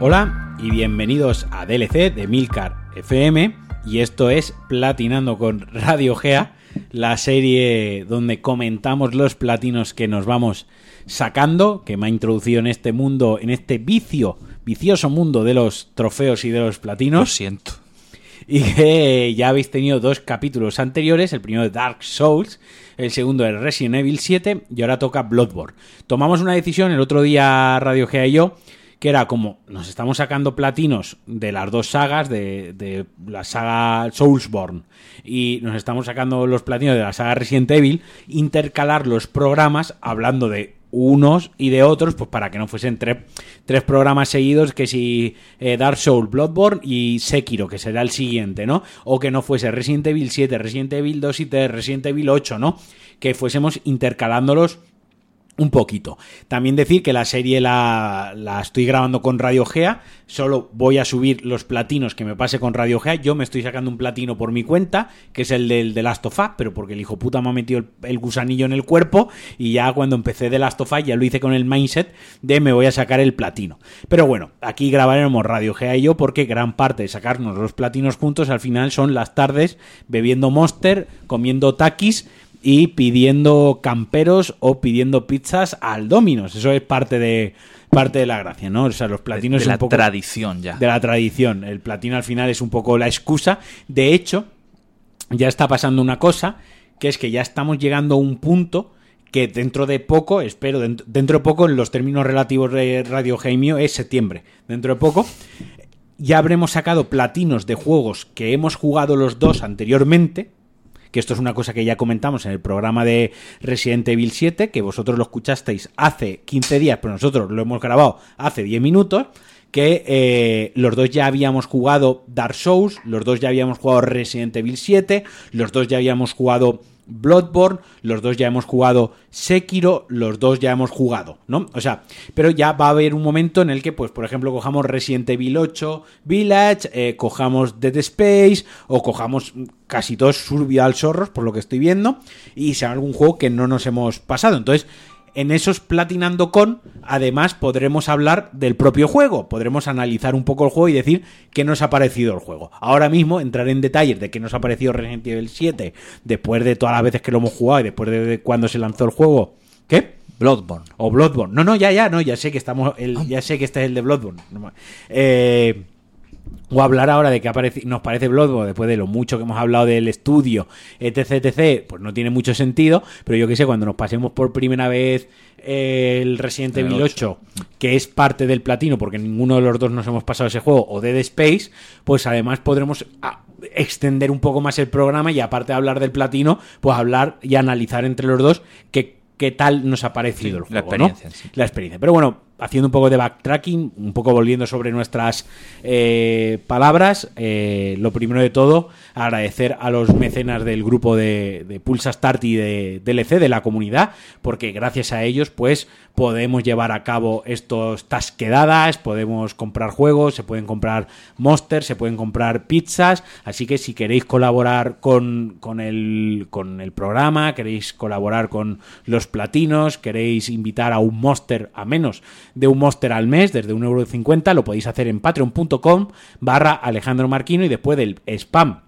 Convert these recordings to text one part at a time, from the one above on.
Hola y bienvenidos a DLC de Milcar FM y esto es Platinando con Radio Gea, la serie donde comentamos los platinos que nos vamos sacando, que me ha introducido en este mundo, en este vicio, vicioso mundo de los trofeos y de los platinos. Lo siento. Y que ya habéis tenido dos capítulos anteriores, el primero de Dark Souls, el segundo de Resident Evil 7 y ahora toca Bloodborne. Tomamos una decisión el otro día Radio Gea y yo que era como nos estamos sacando platinos de las dos sagas, de, de, la saga Soulsborne, y nos estamos sacando los platinos de la saga Resident Evil, intercalar los programas hablando de unos y de otros, pues para que no fuesen tres, tres programas seguidos, que si eh, Dark Souls, Bloodborne y Sekiro, que será el siguiente, ¿no? O que no fuese Resident Evil 7, Resident Evil 2 y 3, Resident Evil 8, ¿no? Que fuésemos intercalándolos un poquito. También decir que la serie la, la, estoy grabando con Radio Gea, solo voy a subir los platinos que me pase con Radio Gea. Yo me estoy sacando un platino por mi cuenta, que es el del The Last of Us, pero porque el hijo puta me ha metido el, gusanillo en el cuerpo y ya cuando empecé The Last of Us ya lo hice con el mindset de me voy a sacar el platino. Pero bueno, aquí grabaremos Radio Gea y yo porque gran parte de sacarnos los platinos juntos al final son las tardes bebiendo Monster, comiendo takis y pidiendo camperos o pidiendo pizzas al Dominos. Eso es parte de parte de la gracia, ¿no? O sea, los platinos de, de la un poco tradición ya. De la tradición. El platino al final es un poco la excusa. De hecho, ya está pasando una cosa, que es que ya estamos llegando a un punto que dentro de poco, espero, dentro, dentro de poco, en los términos relativos de Radio Jaimio, es septiembre. Dentro de poco, ya habremos sacado platinos de juegos que hemos jugado los dos anteriormente, que esto es una cosa que ya comentamos en el programa de Resident Evil 7, que vosotros lo escuchasteis hace 15 días, pero nosotros lo hemos grabado hace 10 minutos, que eh, los dos ya habíamos jugado Dark Souls, los dos ya habíamos jugado Resident Evil 7, los dos ya habíamos jugado Bloodborne, los dos ya hemos jugado Sekiro, los dos ya hemos jugado, ¿no? O sea, pero ya va a haber un momento en el que, pues, por ejemplo, cojamos Resident Evil 8 Village, eh, cojamos Dead Space o cojamos casi todos Survival Zorros, por lo que estoy viendo, y sea algún juego que no nos hemos pasado. Entonces, en esos Platinando con, además podremos hablar del propio juego, podremos analizar un poco el juego y decir qué nos ha parecido el juego. Ahora mismo entrar en detalles de qué nos ha parecido Resident Evil 7 después de todas las veces que lo hemos jugado y después de cuando se lanzó el juego. ¿Qué? Bloodborne. O Bloodborne. No, no, ya, ya, no, ya sé que estamos, el, ya sé que este es el de Bloodborne. Eh, o hablar ahora de que aparece, nos parece Bloodborne después de lo mucho que hemos hablado del estudio, etc, etc, pues no tiene mucho sentido, pero yo que sé, cuando nos pasemos por primera vez eh, el Resident Evil 8, 8, que es parte del platino, porque ninguno de los dos nos hemos pasado ese juego, o Dead Space, pues además podremos extender un poco más el programa y aparte de hablar del platino, pues hablar y analizar entre los dos qué, qué tal nos ha parecido sí, el juego, la experiencia, ¿no? sí. La experiencia. Pero bueno, haciendo un poco de backtracking, un poco volviendo sobre nuestras eh, palabras, eh, lo primero de todo, agradecer a los mecenas del grupo de, de Pulsa Start y de DLC, de la comunidad, porque gracias a ellos, pues, podemos llevar a cabo estas quedadas, podemos comprar juegos, se pueden comprar monsters, se pueden comprar pizzas, así que si queréis colaborar con, con, el, con el programa, queréis colaborar con los platinos, queréis invitar a un monster a menos de un monster al mes desde 1,50€, lo podéis hacer en patreon.com barra Alejandro Marquino y después del spam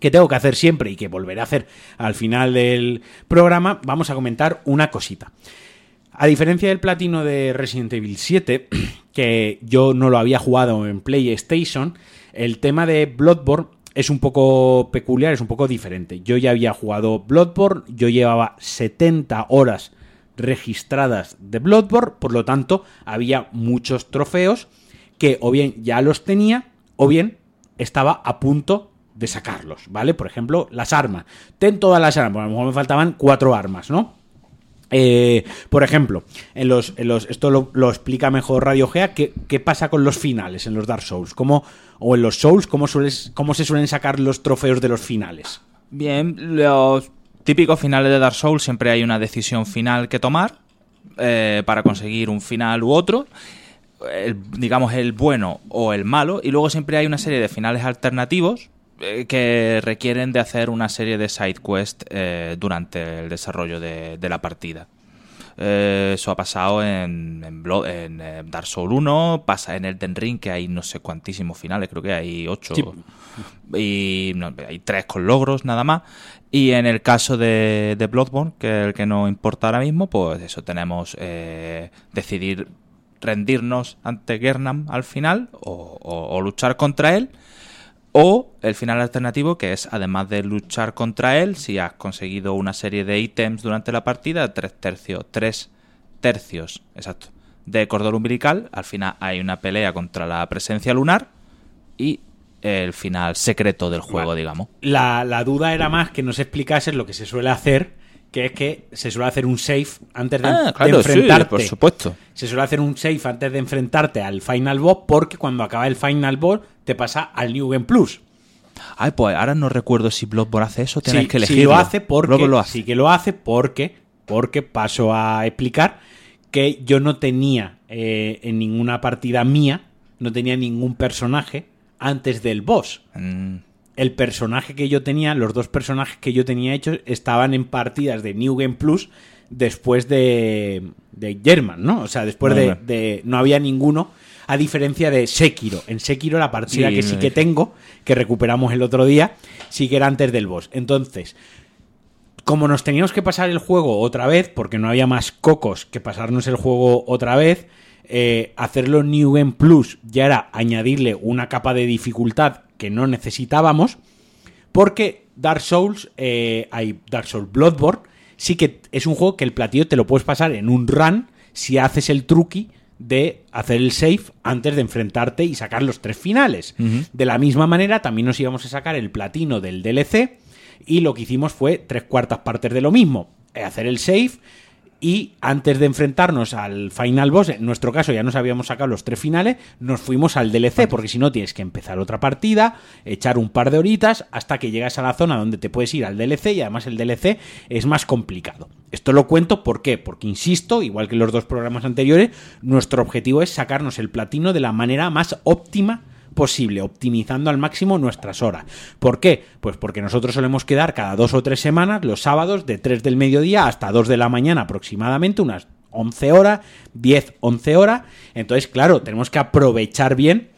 que tengo que hacer siempre y que volveré a hacer al final del programa, vamos a comentar una cosita. A diferencia del platino de Resident Evil 7, que yo no lo había jugado en PlayStation, el tema de Bloodborne es un poco peculiar, es un poco diferente. Yo ya había jugado Bloodborne, yo llevaba 70 horas registradas de Bloodborne, por lo tanto había muchos trofeos que o bien ya los tenía o bien estaba a punto de sacarlos, ¿vale? Por ejemplo, las armas. Ten todas las armas, a lo mejor me faltaban cuatro armas, ¿no? Eh, por ejemplo, en los, en los, esto lo, lo, explica mejor Radio Gea, ¿qué, ¿qué, pasa con los finales en los Dark Souls? ¿Cómo, o en los Souls, ¿cómo, sueles, ¿cómo se suelen sacar los trofeos de los finales? Bien, los típicos finales de Dark Souls siempre hay una decisión final que tomar eh, para conseguir un final u otro. Digamos el bueno o el malo. Y luego siempre hay una serie de finales alternativos eh, que requieren de hacer una serie de side quests eh, durante el desarrollo de, de, la partida. Eh, eso ha pasado en, en, Blood- en, eh, Dark Souls 1, pasa en Elden Ring, que hay no sé cuantísimos finales, creo que hay 8. Sí. Y no, hay 3 con logros nada más. Y en el caso de, de Bloodborne, que es el que nos importa ahora mismo, pues eso, tenemos eh, decidir rendirnos ante Gernam al final o, o- o luchar contra él. O el final alternativo, que es además de luchar contra él, si has conseguido una serie de ítems durante la partida, tres tercios, tres tercios, exacto, de cordón umbilical, al final hay una pelea contra la presencia lunar y el final secreto del juego, Vale. digamos. La, la duda era más que nos explicases lo que se suele hacer, que es que se suele hacer un save antes de, Ah, de sí, enfrentarte. por supuesto. Se suele hacer un save antes de enfrentarte al Final Boss, porque cuando acaba el Final Boss te pasa al New Game Plus. Ay, pues ahora no recuerdo si Bloodborne hace eso, tenéis Sí, que sí elegirlo. lo hace porque Bloodborne lo hace. sí que lo hace porque porque paso a explicar que yo no tenía eh, en ninguna partida mía no tenía ningún personaje antes del boss. Mm, El personaje que yo tenía, los dos personajes que yo tenía hechos estaban en partidas de New Game Plus después de de German, ¿no? O sea, después de, de- no había ninguno a diferencia de Sekiro. En Sekiro la partida Sí, que sí que tengo, que recuperamos el otro día, sí que era antes del boss. Entonces, como nos teníamos que pasar el juego otra vez, porque no había más cocos que pasarnos el juego otra vez, eh, hacerlo New Game Plus ya era añadirle una capa de dificultad que no necesitábamos, porque Dark Souls, eh, hay Dark Souls Bloodborne, sí que es un juego que el platillo te lo puedes pasar en un run si haces el truqui de hacer el save antes de enfrentarte y sacar los tres finales. De la misma manera, también nos íbamos a sacar el platino del DLC y lo que hicimos fue tres cuartas partes de lo mismo. eh, Hacer el save y antes de enfrentarnos al final boss, en nuestro caso ya nos habíamos sacado los tres finales, nos fuimos al DLC, porque si no tienes que empezar otra partida, echar un par de horitas hasta que llegas a la zona donde te puedes ir al DLC y además el DLC es más complicado. Esto lo cuento ¿por qué? Porque insisto, igual que en los dos programas anteriores, nuestro objetivo es sacarnos el platino de la manera más óptima posible, optimizando al máximo nuestras horas. ¿Por qué? Pues porque nosotros solemos quedar cada dos o tres semanas, los sábados, de 3 del mediodía hasta 2 de la mañana aproximadamente, unas 11 horas, 10, 11 horas. Entonces, claro, tenemos que aprovechar bien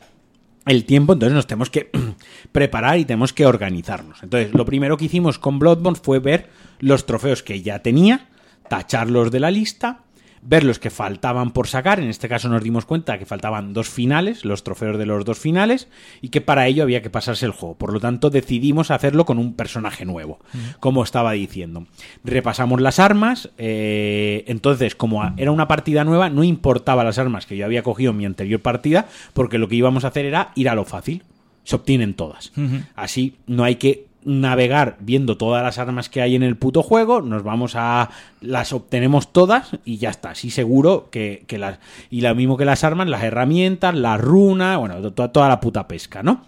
el tiempo, entonces nos tenemos que preparar y tenemos que organizarnos. Entonces, lo primero que hicimos con Bloodborne fue ver los trofeos que ya tenía, tacharlos de la lista, ver los que faltaban por sacar. En este caso nos dimos cuenta que faltaban dos finales, los trofeos de los dos finales, y que para ello había que pasarse el juego. Por lo tanto, decidimos hacerlo con un personaje nuevo, como estaba diciendo. Repasamos las armas, eh, entonces, como era una partida nueva, no importaba las armas que yo había cogido en mi anterior partida, porque lo que íbamos a hacer era ir a lo fácil. Se obtienen todas. Así no hay que navegar viendo todas las armas que hay en el puto juego, nos vamos a las obtenemos todas y ya está, así seguro que, que las y lo mismo que las armas, las herramientas, las runas, bueno, to- toda la puta pesca, ¿no?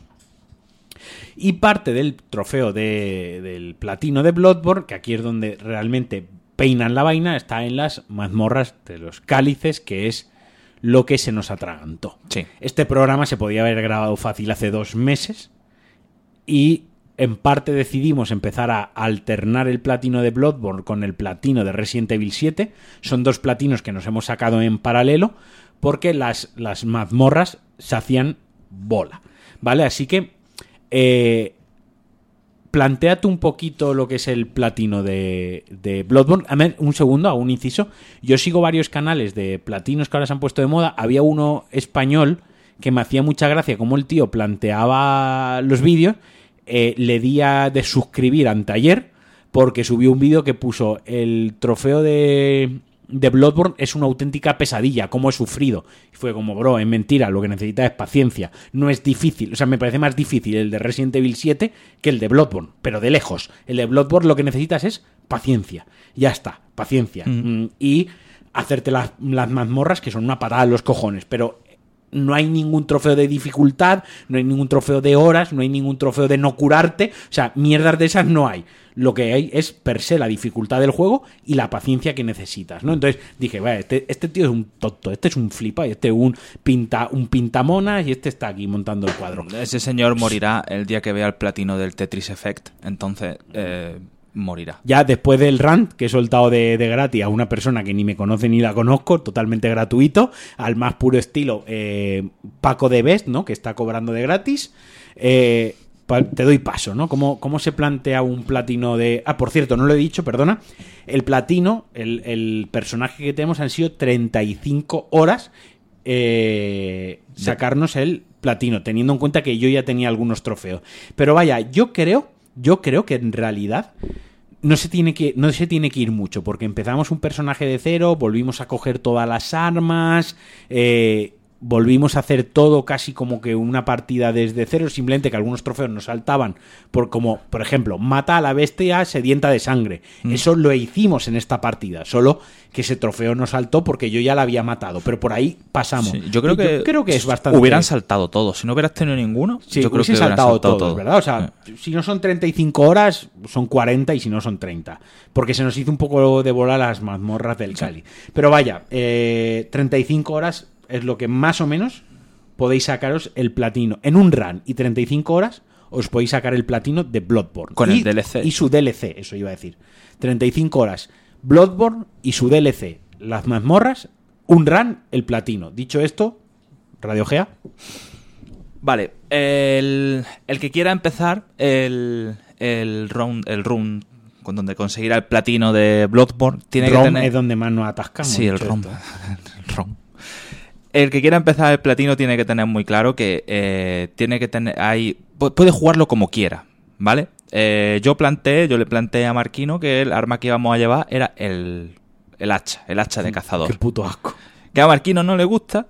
Y parte del trofeo de- del platino de Bloodborne, que aquí es donde realmente peinan la vaina, está en las mazmorras de los cálices, que es lo que se nos atragantó. Sí. Este programa se podía haber grabado fácil hace dos meses y en parte decidimos empezar a alternar el platino de Bloodborne con el platino de Resident Evil 7. Son dos platinos que nos hemos sacado en paralelo porque las, las mazmorras se hacían bola. ¿Vale? Así que eh, planteate un poquito lo que es el platino de, de Bloodborne. A ver, un segundo, hago un inciso. Yo sigo varios canales de platinos que ahora se han puesto de moda. Había uno español que me hacía mucha gracia como el tío planteaba los vídeos. Eh, le di a de suscribir anteayer porque subió un vídeo que puso el trofeo de, de Bloodborne es una auténtica pesadilla, como he sufrido. Y fue como, bro, es mentira, lo que necesitas es paciencia. No es difícil, o sea, me parece más difícil el de Resident Evil 7 que el de Bloodborne, pero de lejos. El de Bloodborne lo que necesitas es paciencia. Ya está, paciencia. Mm, Y hacerte las, las mazmorras que son una patada en los cojones, pero no hay ningún trofeo de dificultad, no hay ningún trofeo de horas, no hay ningún trofeo de no curarte, o sea, mierdas de esas no hay. Lo que hay es per se la dificultad del juego y la paciencia que necesitas, ¿no? Entonces dije, vaya, este, este tío es un tonto, este es un flipa, y este es un pinta, un pintamonas y este está aquí montando el cuadro. Ese señor morirá el día que vea el platino del Tetris Effect. Entonces, eh, morirá. Ya después del rant que he soltado de, de gratis a una persona que ni me conoce ni la conozco, totalmente gratuito, al más puro estilo eh, Paco de Best, ¿no? Que está cobrando de gratis. Eh, te doy paso, ¿no? ¿Cómo, ¿Cómo se plantea un platino de... Ah, por cierto, no lo he dicho, perdona. El platino, el, el personaje que tenemos han sido 35 horas eh, sacarnos el platino, teniendo en cuenta que yo ya tenía algunos trofeos. Pero vaya, yo creo, yo creo que en realidad no se tiene que no se tiene que ir mucho porque empezamos un personaje de cero volvimos a coger todas las armas eh, volvimos a hacer todo casi como que una partida desde cero simplemente que algunos trofeos nos saltaban por como por ejemplo mata a la bestia sedienta de sangre eso lo hicimos en esta partida solo que ese trofeo no saltó porque yo ya la había matado pero por ahí pasamos Sí, yo creo Y que, creo que es bastante Hubieran saltado todos. Si no hubieras tenido ninguno, Sí, yo creo que saltado, saltado todos, todo. ¿verdad? O sea, si no son 35 horas, son 40 y si no son 30. Porque se nos hizo un poco de bola las mazmorras del Cali. Pero vaya, eh, 35 horas es lo que más o menos podéis sacaros el platino. En un run y 35 horas os podéis sacar el platino de Bloodborne. Con el Y- DLC. Y su DLC, eso iba a decir. 35 horas. Bloodborne y su DLC. Las mazmorras, un run, el platino. Dicho esto, Radio Gea. Vale, el, el que quiera empezar el, el round, el run con donde conseguirá el platino de Bloodborne tiene ROM que tener es donde más nos atascamos. Sí, el ROM. El que quiera empezar el platino tiene que tener muy claro que eh, tiene que tener. Hay, pu- puede jugarlo como quiera, ¿vale? Eh, yo planteé, yo le planteé a Marquino que el arma que íbamos a llevar era el, el hacha, el hacha de cazador. Qué puto asco. Que a Marquino no le gusta.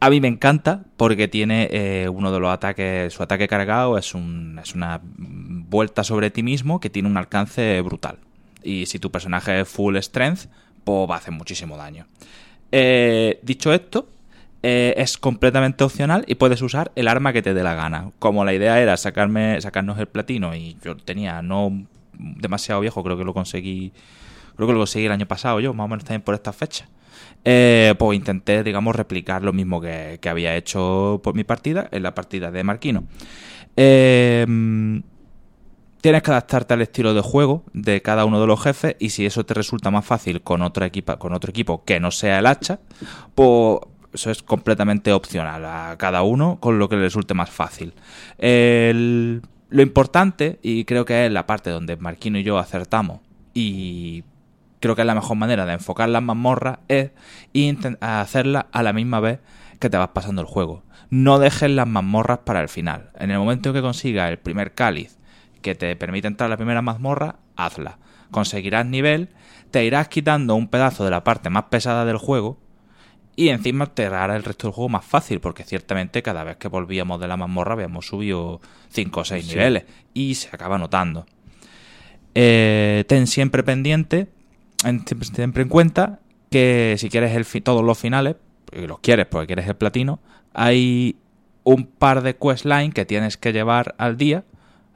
A mí me encanta porque tiene eh, uno de los ataques, su ataque cargado es, un, es una vuelta sobre ti mismo que tiene un alcance brutal. Y si tu personaje es full strength, pues va a hacer muchísimo daño. Eh, dicho esto, eh, es completamente opcional y puedes usar el arma que te dé la gana. Como la idea era sacarme, sacarnos el platino y yo tenía no demasiado viejo, creo que lo conseguí, creo que lo conseguí el año pasado yo, más o menos también por esta fecha. Eh, pues intenté, digamos, replicar lo mismo que, que había hecho por mi partida en la partida de Marquino. Eh, tienes que adaptarte al estilo de juego de cada uno de los jefes y si eso te resulta más fácil con con otro equipo que no sea el hacha, pues eso es completamente opcional a cada uno con lo que le resulte más fácil. Lo importante, y creo que es la parte donde Marquino y yo acertamos, y creo que es la mejor manera de enfocar las mazmorras, es hacerlas a la misma vez que te vas pasando el juego. No dejes las mazmorras para el final. En el momento que consigas el primer cáliz que te permite entrar a la primera mazmorra, hazla. Conseguirás nivel, te irás quitando un pedazo de la parte más pesada del juego y encima te hará el resto del juego más fácil, porque ciertamente cada vez que volvíamos de la mazmorra habíamos subido 5 o 6 niveles y se acaba notando. Eh, ten siempre pendiente, en- siempre en cuenta que si quieres el todos los finales, y los quieres porque quieres el platino, hay un par de questline que tienes que llevar al día,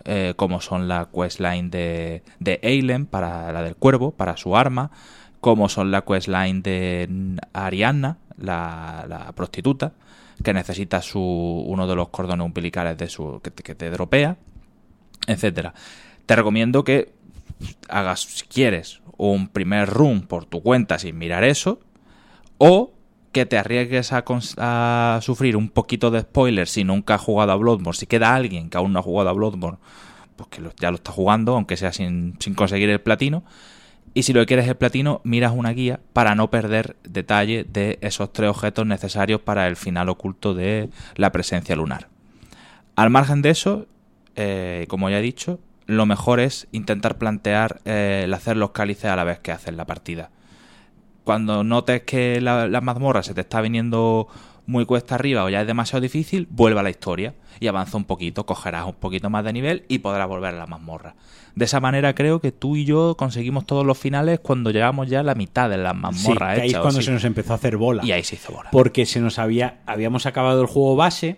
eh, como son la questline de, de Eilen para la del cuervo, para su arma, como son la questline de Arianna, la, la prostituta, que necesita su, uno de los cordones umbilicales de su, que, te- que te dropea, etcétera. Te recomiendo que hagas, si quieres, un primer run por tu cuenta sin mirar eso, o que te arriesgues a, sufrir un poquito de spoiler si nunca has jugado a Bloodborne. Si queda alguien que aún no ha jugado a Bloodborne, pues que ya lo está jugando, aunque sea sin, conseguir el platino. Y si lo que quieres es el platino, miras una guía para no perder detalle de esos tres objetos necesarios para el final oculto de la presencia lunar. Al margen de eso, eh, como ya he dicho, lo mejor es intentar plantear eh, el hacer los cálices a la vez que haces la partida. Cuando notes que la, la mazmorra se te está viniendo muy cuesta arriba o ya es demasiado difícil, vuelve a la historia y avanza un poquito, cogerás un poquito más de nivel y podrás volver a la mazmorra. De esa manera creo que tú y yo conseguimos todos los finales cuando llegamos ya a la mitad de la Sí, mazmorra que ahí es cuando sí. se nos empezó a hacer bola. Y ahí se hizo bola. Porque se nos había. Habíamos acabado el juego base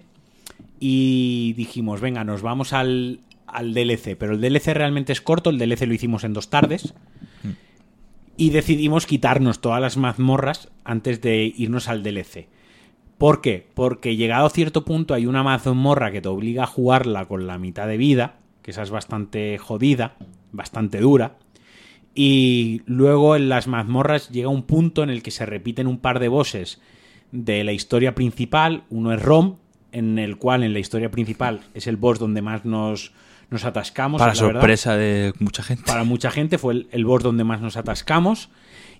y dijimos, venga, nos vamos al, al DLC. Pero el DLC realmente es corto, el DLC lo hicimos en dos tardes. Y decidimos quitarnos todas las mazmorras antes de irnos al DLC. ¿Por qué? Porque llegado a cierto punto hay una mazmorra que te obliga a jugarla con la mitad de vida, que esa es bastante jodida. bastante dura. Y luego en las mazmorras llega un punto en el que se repiten un par de bosses de la historia principal. Uno es Rom, en el cual en la historia principal es el boss donde más nos, nos atascamos. Para la verdad. sorpresa de mucha gente. Para mucha gente fue el, el boss donde más nos atascamos.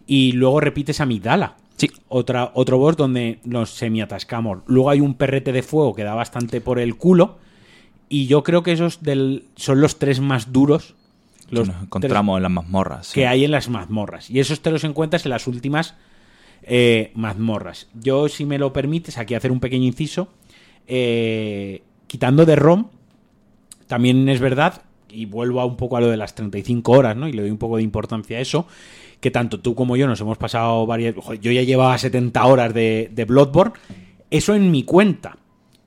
Y luego repites Amigdala. Sí. Otra, otro boss donde nos semi-atascamos. Luego hay un perrete de fuego que da bastante por el culo. Y yo creo que esos del, son los tres más duros. Los Los nos encontramos en las mazmorras. sí. que hay en las mazmorras. Y esos te los encuentras en las últimas eh, mazmorras. Yo, si me lo permites, aquí hacer un pequeño inciso. eh, quitando de ROM, también es verdad, y vuelvo a un poco a lo de las 35 horas, ¿no? Y le doy un poco de importancia a eso, que tanto tú como yo nos hemos pasado varias... yo ya llevaba 70 horas de, de Bloodborne, eso en mi cuenta.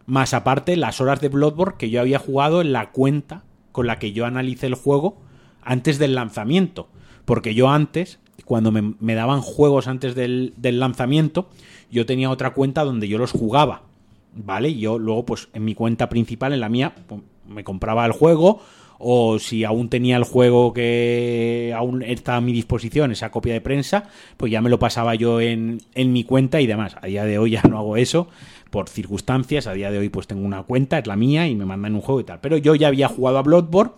Más aparte, las horas de Bloodborne que yo había jugado en la cuenta con la que yo analicé el juego antes del lanzamiento. Porque yo antes, cuando me, daban juegos antes del, del lanzamiento, yo tenía otra cuenta donde yo los jugaba. ¿Vale? Y yo luego, pues en mi cuenta principal, en la mía, me compraba el juego. O si aún tenía el juego que aún está a mi disposición, esa copia de prensa, pues ya me lo pasaba yo en, en mi cuenta y demás. A día de hoy ya no hago eso por circunstancias. A día de hoy pues tengo una cuenta, es la mía y me mandan un juego y tal. Pero yo ya había jugado a Bloodborne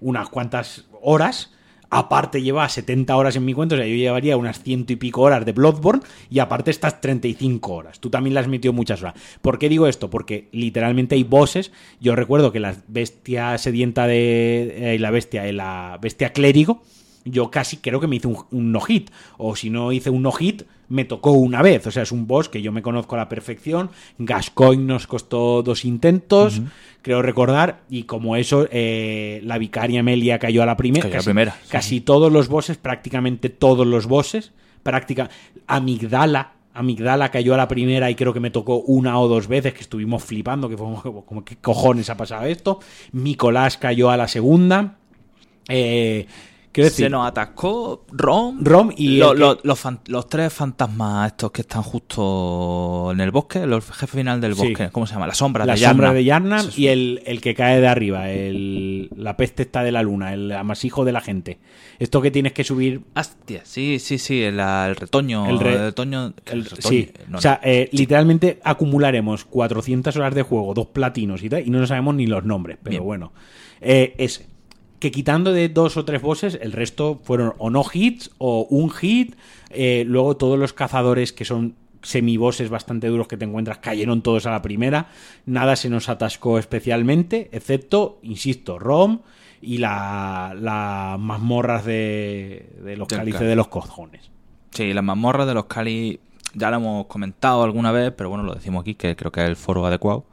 unas cuantas horas. Aparte llevaba 70 horas en mi cuenta, o sea, yo llevaría unas ciento y pico horas de Bloodborne y aparte estas 35 horas. Tú también las has metido muchas horas. ¿Por qué digo esto? Porque literalmente hay bosses. Yo recuerdo que la bestia sedienta de... eh, la bestia, la bestia clérigo, yo casi creo que me hice un, un no-hit. O si no hice un no-hit, me tocó una vez. O sea, es un boss que yo me conozco a la perfección. Gascoigne nos costó dos intentos, creo recordar. Y como eso, eh, la vicaria Amelia cayó a la primera. Cayó a la Casi, primera, sí. casi todos los bosses, prácticamente todos los bosses. Práctica, Amigdala. Amigdala cayó a la primera y creo que me tocó una o dos veces que estuvimos flipando, que fue como, como ¿qué cojones ha pasado esto? Nicolás cayó a la segunda. Eh, quiero decir, Se nos atascó Rom. Rom y lo- lo- los, fan- los tres fantasmas estos que están justo en el bosque, el jefe final del Sí. bosque, ¿cómo se llama? La sombra la de Yarna. sombra de Yarnam y el, el que cae de arriba, el, la peste está de la luna, el amasijo de la gente. Esto que tienes que subir Hostia, sí, sí, sí, el, el retoño. El El, re- retoño. El- el retoño, sí, no, o sea, eh, literalmente acumularemos 400 horas de juego, dos platinos y tal, y no nos sabemos ni los nombres, pero Bien. bueno. Eh, ese. Que quitando de dos o tres bosses, el resto fueron o no hits o un hit. eh, luego todos los cazadores que son semibosses bastante duros que te encuentras cayeron todos a la primera. Nada se nos atascó especialmente, excepto, insisto, Rom y la, las mazmorras de, de los cálices de los cojones. Sí, las mazmorras de los Cali ya lo hemos comentado alguna vez, pero bueno, lo decimos aquí, que creo que es el foro adecuado.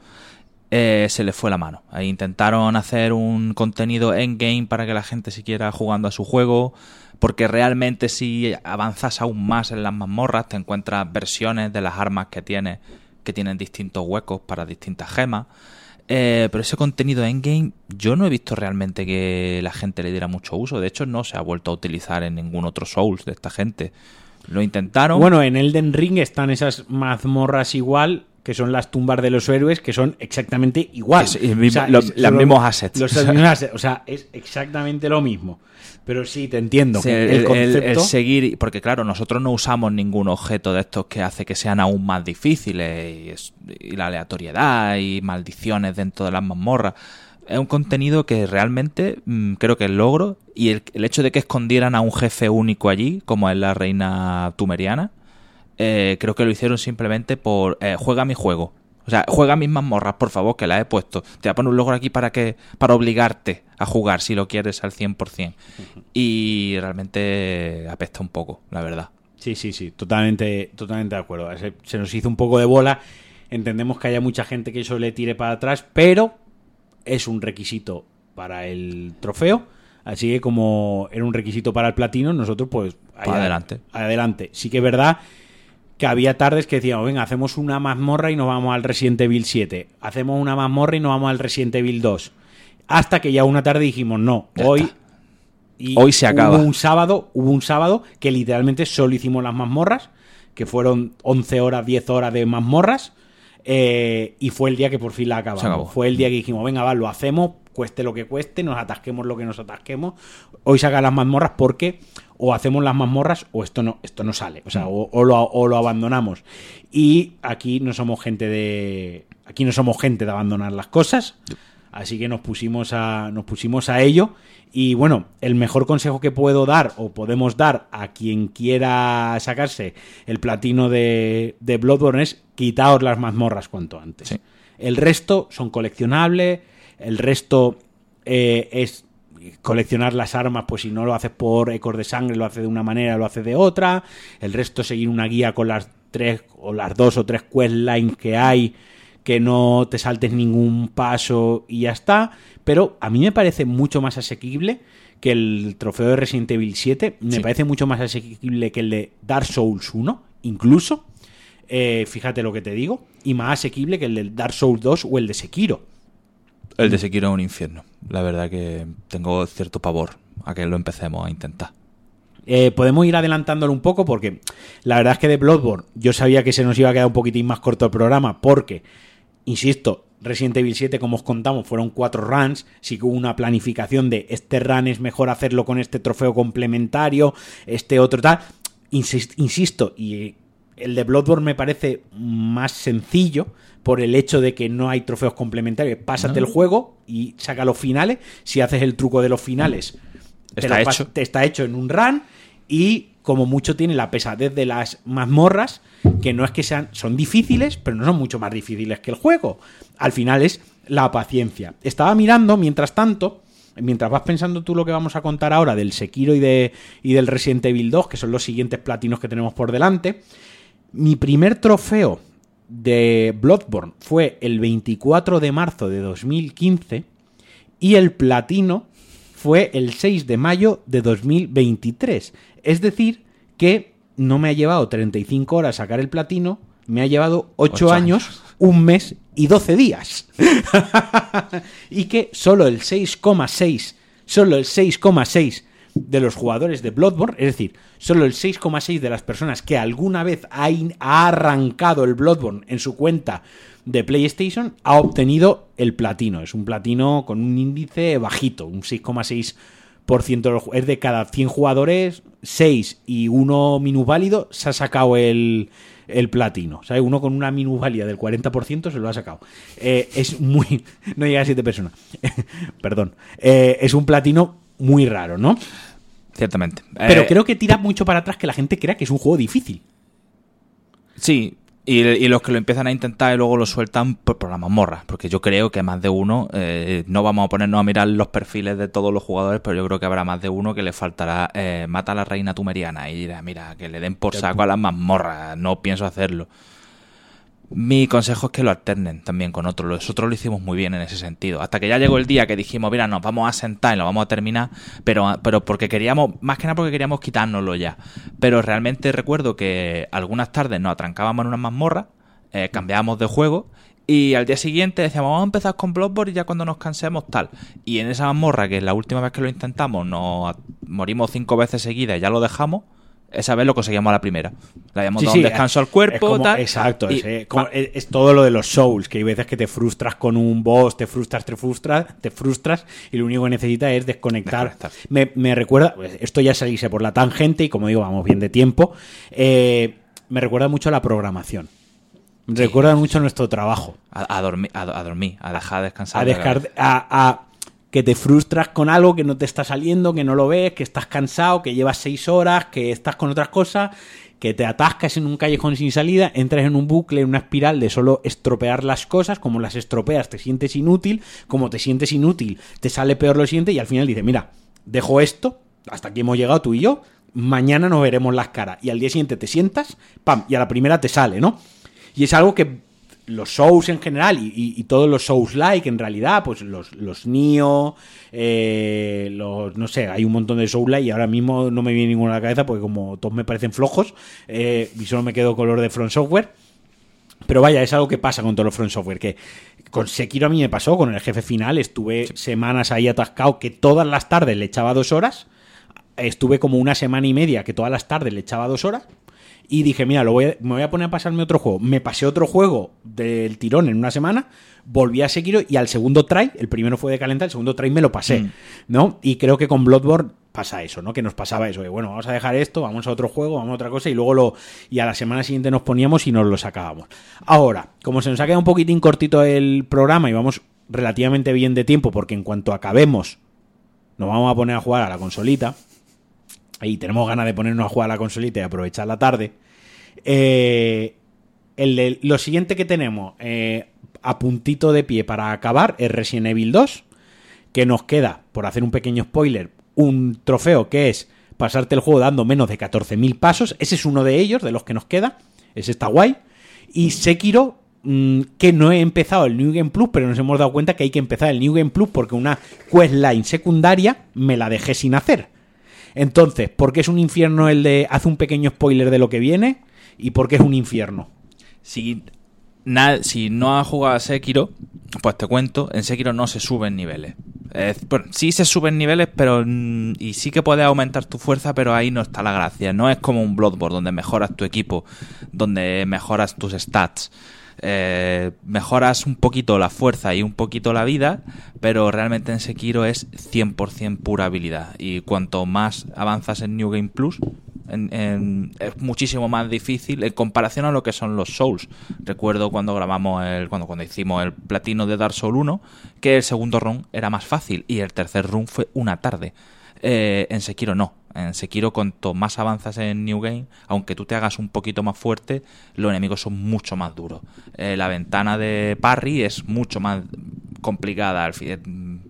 Eh, se les fue la mano. Ahí intentaron hacer un contenido endgame para que la gente siguiera jugando a su juego, porque realmente si avanzas aún más en las mazmorras, te encuentras versiones de las armas que tienes que tienen distintos huecos para distintas gemas. Eh, pero ese contenido endgame yo no he visto realmente que la gente le diera mucho uso. De hecho, no se ha vuelto a utilizar en ningún otro Souls de esta gente. Lo intentaron. Bueno, en Elden Ring están esas mazmorras igual, que son las tumbas de los héroes, que son exactamente igual. Es el mismo- lo- es- los mismos assets. los mismos assets, O sea, es exactamente lo mismo. Pero sí, te entiendo. Sí, el, concepto... el seguir, porque claro, nosotros no usamos ningún objeto de estos que hace que sean aún más difíciles y, es- y la aleatoriedad y maldiciones dentro de las mazmorras. Es un contenido que realmente mm, creo que es logro y el, el hecho de que escondieran a un jefe único allí, como es la reina tumeriana, eh, creo que lo hicieron simplemente por eh, juega mi juego. O sea, juega mis mazmorras, por favor, que las he puesto. Te voy a poner un logro aquí para que para obligarte a jugar si lo quieres al 100%. Y realmente apesta un poco, la verdad. Sí, sí, sí, totalmente, totalmente de acuerdo. Se, se nos hizo un poco de bola. Entendemos que haya mucha gente que eso le tire para atrás, pero es un requisito para el trofeo. Así que como era un requisito para el platino, nosotros pues... Pa' adelante. Adelante. Sí que es verdad que había tardes que decíamos, venga, hacemos una mazmorra y nos vamos al Resident Evil 7. Hacemos una mazmorra y nos vamos al Resident Evil 2. Hasta que ya una tarde dijimos, no, Ya hoy... está. y Hoy se acaba. Hubo un sábado, hubo un sábado que literalmente solo hicimos las mazmorras, que fueron 11 horas, 10 horas de mazmorras, eh, y fue el día que por fin la acabamos. Se. Fue el día que dijimos, venga, va, lo hacemos cueste lo que cueste, nos atasquemos lo que nos atasquemos. Hoy saca las mazmorras porque o hacemos las mazmorras o esto no, esto no sale. O sea, o, lo, o lo abandonamos. Y aquí no somos gente de. Aquí no somos gente de abandonar las cosas. Así que nos pusimos a, nos pusimos a ello. Y bueno, el mejor consejo que puedo dar o podemos dar a quien quiera sacarse el platino de, de Bloodborne es quitaos las mazmorras cuanto antes. El resto son coleccionables, el resto eh, es coleccionar las armas, pues si no lo haces por ecos de sangre, lo haces de una manera, lo haces de otra. El resto seguir una guía con las tres o las dos o tres questlines que hay que no te saltes ningún paso y ya está. Pero a mí me parece mucho más asequible que el trofeo de Resident Evil 7. Me parece mucho más asequible que el de Dark Souls 1, incluso. Eh, fíjate lo que te digo. Y más asequible que el de Dark Souls 2 o el de Sekiro. El de Sekiro es un infierno. La verdad que tengo cierto pavor a que lo empecemos a intentar. Eh, podemos ir adelantándolo un poco porque la verdad es que de Bloodborne yo sabía que se nos iba a quedar un poquitín más corto el programa porque Insisto, Resident Evil 7, como os contamos, fueron cuatro runs. Sí que hubo una planificación de este run es mejor hacerlo con este trofeo complementario, este otro tal. Insisto, y el de Bloodborne me parece más sencillo por el hecho de que no hay trofeos complementarios. Pásate el juego y saca los finales. Si haces el truco de los finales, está, hecho. te está hecho en un run. Y como mucho tiene la pesadez de las mazmorras, que no es que sean, son difíciles, pero no son mucho más difíciles que el juego. Al final es la paciencia. Estaba mirando, mientras tanto, mientras vas pensando tú lo que vamos a contar ahora del Sekiro y, de, y del Resident Evil 2, que son los siguientes platinos que tenemos por delante, mi primer trofeo de Bloodborne fue el 24 de marzo de 2015 y el platino fue el 6 de mayo de 2023. Es decir, que no me ha llevado 35 horas sacar el platino, me ha llevado 8, años, un mes y 12 días. y que solo el 6,6, solo el 6,6 de los jugadores de Bloodborne, es decir, solo el 6,6 de las personas que alguna vez ha, ha, arrancado el Bloodborne en su cuenta de PlayStation ha obtenido el platino. Es un platino con un índice bajito, un 6,6% es de cada 100 jugadores, 6 y uno minusválido se ha sacado el, el platino. ¿sabes? Uno con una minusvalía del 40% se lo ha sacado. Eh, es muy... No llega a 7 personas. Perdón. Eh, es un platino muy raro, ¿no? Ciertamente. Pero eh, creo que tira mucho para atrás que la gente crea que es un juego difícil. Sí, y, los que lo empiezan a intentar y luego lo sueltan por, por la mazmorra. Porque yo creo que más de uno, eh, no vamos a ponernos a mirar los perfiles de todos los jugadores, pero yo creo que habrá más de uno que le faltará eh, mata a la reina tumeriana y dirá, mira, que le den por saco a las mazmorras, no pienso hacerlo. Mi consejo es que lo alternen también con otro. Nosotros lo hicimos muy bien en ese sentido. Hasta que ya llegó el día que dijimos, mira, nos vamos a sentar y lo vamos a terminar, pero, pero porque queríamos, más que nada porque queríamos quitárnoslo ya. Pero realmente recuerdo que algunas tardes nos atrancábamos en una mazmorra, eh, cambiábamos de juego y al día siguiente decíamos, vamos a empezar con Bloodborne y ya cuando nos cansemos tal. Y en esa mazmorra, que la última vez que lo intentamos nos morimos cinco veces seguidas y ya lo dejamos, esa vez lo conseguíamos a la primera. Le habíamos dado un descanso al cuerpo. exacto, es, todo lo de los souls, que hay veces que te frustras con un boss, te frustras, te frustras, te frustras y lo único que necesitas es desconectar. Me, recuerda, pues, esto ya salirse por la tangente y como digo, vamos bien de tiempo, eh, me recuerda mucho a la programación. Me recuerda mucho a nuestro trabajo. A, dormir, a, dormir, a dejar de descansar. A, a que te frustras con algo que no te está saliendo, que no lo ves, que estás cansado, que llevas seis horas, que estás con otras cosas, que te atascas en un callejón sin salida, entras en un bucle, en una espiral de solo estropear las cosas, como las estropeas te sientes inútil, como te sientes inútil te sale peor lo siguiente y al final dices, mira, dejo esto, hasta aquí hemos llegado tú y yo, mañana nos veremos las caras y al día siguiente te sientas, pam, y a la primera te sale, ¿no? Y es algo que los shows en general y, todos los shows like en realidad, pues los, los Nio, eh, los, no sé, hay un montón de shows like y ahora mismo no me viene ninguno a la cabeza porque como todos me parecen flojos eh, y solo me quedo color de Front Software. Pero vaya, es algo que pasa con todos los Front Software, que con Sekiro a mí me pasó, con el jefe final, estuve semanas ahí atascado que todas las tardes le echaba dos horas, estuve como una semana y media que todas las tardes le echaba dos horas Y dije, mira, lo voy a- me voy a poner a pasarme otro juego. Me pasé otro juego del tirón en una semana, volví a Sekiro y al segundo try, el primero fue de calentar, el segundo try me lo pasé, Mm. ¿no? Y creo que con Bloodborne pasa eso, ¿no? Que nos pasaba eso, de, bueno, vamos a dejar esto, vamos a otro juego, vamos a otra cosa y luego lo y a la semana siguiente nos poníamos y nos lo sacábamos. Ahora, como se nos ha quedado un poquitín cortito el programa y vamos relativamente bien de tiempo porque en cuanto acabemos nos vamos a poner a jugar a la consolita y tenemos ganas de ponernos a jugar a la consolita y aprovechar la tarde. Eh, el de- lo siguiente que tenemos eh, a puntito de pie para acabar es Resident Evil 2, que nos queda, por hacer un pequeño spoiler, un trofeo que es pasarte el juego dando menos de 14.000 pasos. Ese es uno de ellos, de los que nos queda. Ese está guay. Y Sekiro, mm, que no he empezado el New Game Plus, pero nos hemos dado cuenta que hay que empezar el New Game Plus porque una questline secundaria me la dejé sin hacer. Entonces, ¿por qué es un infierno el de hace un pequeño spoiler de lo que viene? ¿Y por qué es un infierno? Si, na- si no has jugado a Sekiro, pues te cuento, en Sekiro no se suben niveles. Es- bueno, sí se suben niveles, pero mm, y sí que puedes aumentar tu fuerza, pero ahí no está la gracia. No es como un Bloodborne donde mejoras tu equipo, donde mejoras tus stats. Eh, mejoras un poquito la fuerza y un poquito la vida, pero realmente en Sekiro es 100% pura habilidad. Y cuanto más avanzas en New Game Plus, en- es muchísimo más difícil en comparación a lo que son los Souls. Recuerdo cuando grabamos el, cuando, cuando hicimos el platino de Dark Souls 1, que el segundo run era más fácil y el tercer run fue una tarde. Eh, en Sekiro no. En Sekiro, cuanto más avanzas en New Game, aunque tú te hagas un poquito más fuerte, los enemigos son mucho más duros. Eh, la ventana de parry es mucho más complicada. Al fin,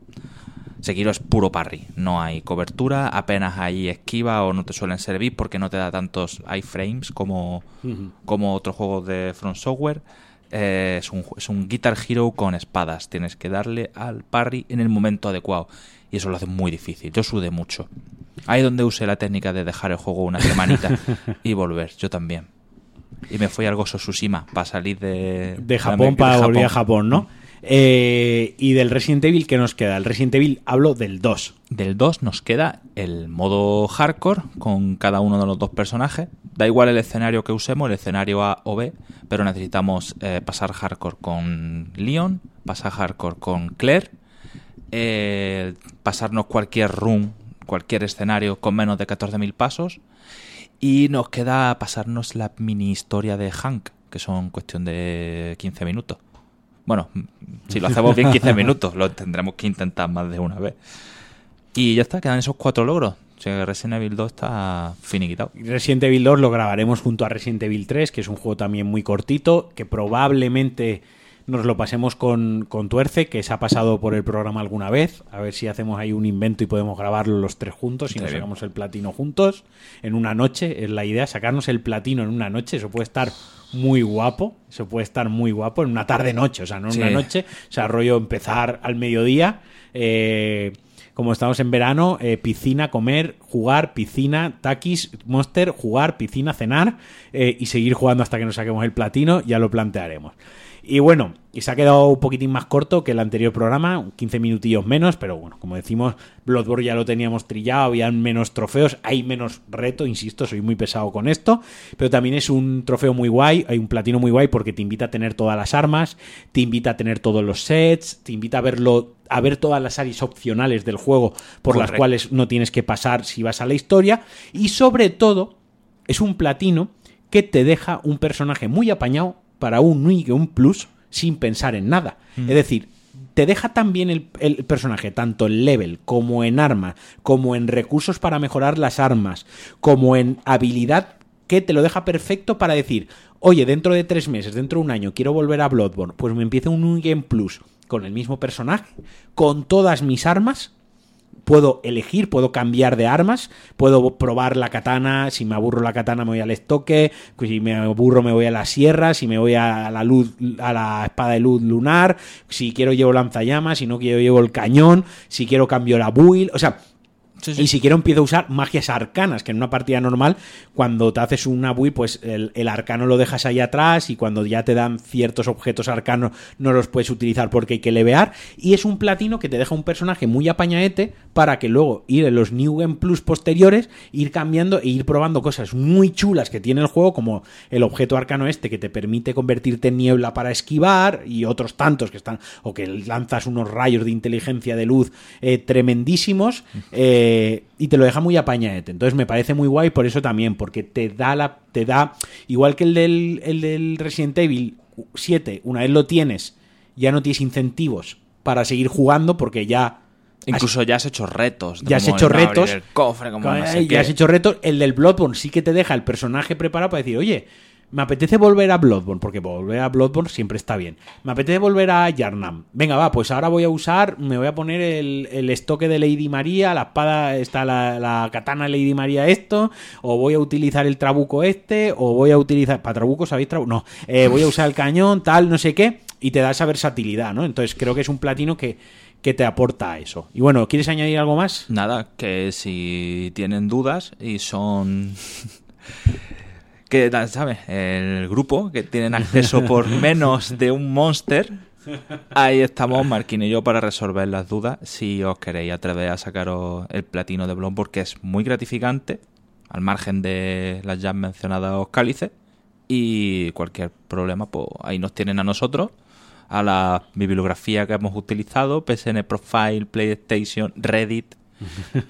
Sekiro es puro parry, no hay cobertura, apenas hay esquiva o no te suelen servir porque no te da tantos iframes como, como otros juegos de From Software. Eh, es, un, es un Guitar Hero con espadas, tienes que darle al parry en el momento adecuado y eso lo hace muy difícil. Yo sudé mucho. Ahí donde usé la técnica de dejar el juego una semanita y volver, yo también. Y me fui al Gozo Tsushima para salir de, de Japón para volver a Japón, ¿no? Eh, y del Resident Evil, ¿qué nos queda? El Resident Evil hablo del 2. Del 2 nos queda el modo hardcore con cada uno de los dos personajes. Da igual el escenario que usemos, el escenario A o B, pero necesitamos eh, pasar hardcore con Leon, pasar hardcore con Claire, eh, pasarnos cualquier room, cualquier escenario con menos de 14.000 pasos. Y nos queda pasarnos la mini historia de Hank, que son cuestión de 15 minutos. Bueno, si lo hacemos bien 15 minutos, lo tendremos que intentar más de una vez. Y ya está, quedan esos cuatro logros. O sea, que Resident Evil 2 está finiquitado. Resident Evil 2 lo grabaremos junto a Resident Evil 3, que es un juego también muy cortito, que probablemente nos lo pasemos con, con Tuerce, que se ha pasado por el programa alguna vez. A ver si hacemos ahí un invento y podemos grabarlo los tres juntos y nos sacamos el platino juntos en una noche. Es la idea, sacarnos el platino en una noche. Eso puede estar muy guapo. Eso puede estar muy guapo en una tarde-noche, o sea, no en Sí. una noche. O sea, rollo empezar al mediodía. Eh, como estamos en verano, eh, piscina, comer, jugar, piscina, taquis, monster, jugar, piscina, cenar eh, y seguir jugando hasta que nos saquemos el platino, ya lo plantearemos. Y bueno, y se ha quedado un poquitín más corto que el anterior programa, 15 minutillos menos, pero bueno, como decimos, Bloodborne ya lo teníamos trillado, había menos trofeos, hay menos reto, insisto, soy muy pesado con esto, pero también es un trofeo muy guay, hay un platino muy guay porque te invita a tener todas las armas, te invita a tener todos los sets, te invita a verlo a ver todas las áreas opcionales del juego por las cuales no tienes que pasar si vas a la historia y sobre todo es un platino que te deja un personaje muy apañado para un New Game Plus sin pensar en nada. Es decir, te deja también el, el personaje, tanto en level como en arma, como en recursos para mejorar las armas, como en habilidad, que te lo deja perfecto para decir, oye, dentro de tres meses, dentro de un año, quiero volver a Bloodborne, pues me empieza un Game Plus con el mismo personaje, con todas mis armas, puedo elegir, puedo cambiar de armas, puedo probar la katana, si me aburro la katana me voy al estoque, si me aburro me voy a la sierra, si me voy a la luz a la espada de luz lunar, si quiero llevo lanzallamas, si no quiero llevo el cañón, si quiero cambio la build, o sea, Sí, sí. Y si quiero empiezo a usar magias arcanas, que en una partida normal, cuando te haces una bui, pues el, el arcano lo dejas ahí atrás y cuando ya te dan ciertos objetos arcanos no los puedes utilizar porque hay que levear. Y es un platino que te deja un personaje muy apañaete para que luego ir en los New Game Plus posteriores, ir cambiando e ir probando cosas muy chulas que tiene el juego, como el objeto arcano este que te permite convertirte en niebla para esquivar y otros tantos que están, o que lanzas unos rayos de inteligencia de luz eh, tremendísimos eh, y te lo deja muy apañaete. Entonces me parece muy guay por eso también, porque te da la, te da, igual que el del, el del Resident Evil 7, una vez lo tienes, ya no tienes incentivos para seguir jugando porque ya Incluso ya has hecho retos. Ya has hecho retos. El cofre, como no sé Ay, qué. ya has hecho retos. El del Bloodborne sí que te deja el personaje preparado para decir, oye, me apetece volver a Bloodborne, porque volver a Bloodborne siempre está bien. Me apetece volver a Yarnam. Venga, va, pues ahora voy a usar, me voy a poner el, el estoque de Lady María, la espada, está la, la katana Lady María esto, o voy a utilizar el trabuco este, o voy a utilizar... ¿Para trabuco sabéis trabuco? No, eh, voy a usar el cañón, tal, no sé qué, y te da esa versatilidad, ¿no? Entonces creo que es un platino que, que te aporta eso. Y bueno, ¿quieres añadir algo más? Nada, que si tienen dudas y son... que, ¿sabes? El grupo que tienen acceso por menos de un monster. Ahí estamos, Marquín y yo, para resolver las dudas. Si os queréis atrever a sacaros el platino de Bloodborne, porque es muy gratificante, al margen de las ya mencionadas cálices. Y cualquier problema, pues ahí nos tienen a nosotros, a la bibliografía que hemos utilizado, PSN Profile, PlayStation, Reddit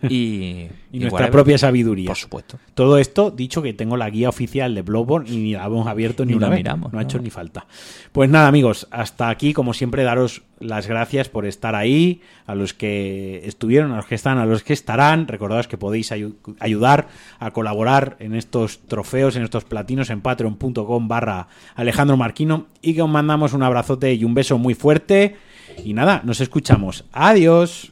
y, Y nuestra whatever. propia sabiduría. Por supuesto. Todo esto, dicho que tengo la guía oficial de Bloodborne y ni la hemos abierto ni, Ni una la vez. miramos, no ha hecho ni falta. Pues nada, amigos, hasta aquí, como siempre, daros las gracias por estar ahí, a los que estuvieron, a los que están, a los que estarán. Recordaos que podéis ayu- ayudar a colaborar en estos trofeos, en estos platinos en patreon.com barra Alejandro Marquino y que os mandamos un abrazote y un beso muy fuerte. Y nada, nos escuchamos. Adiós.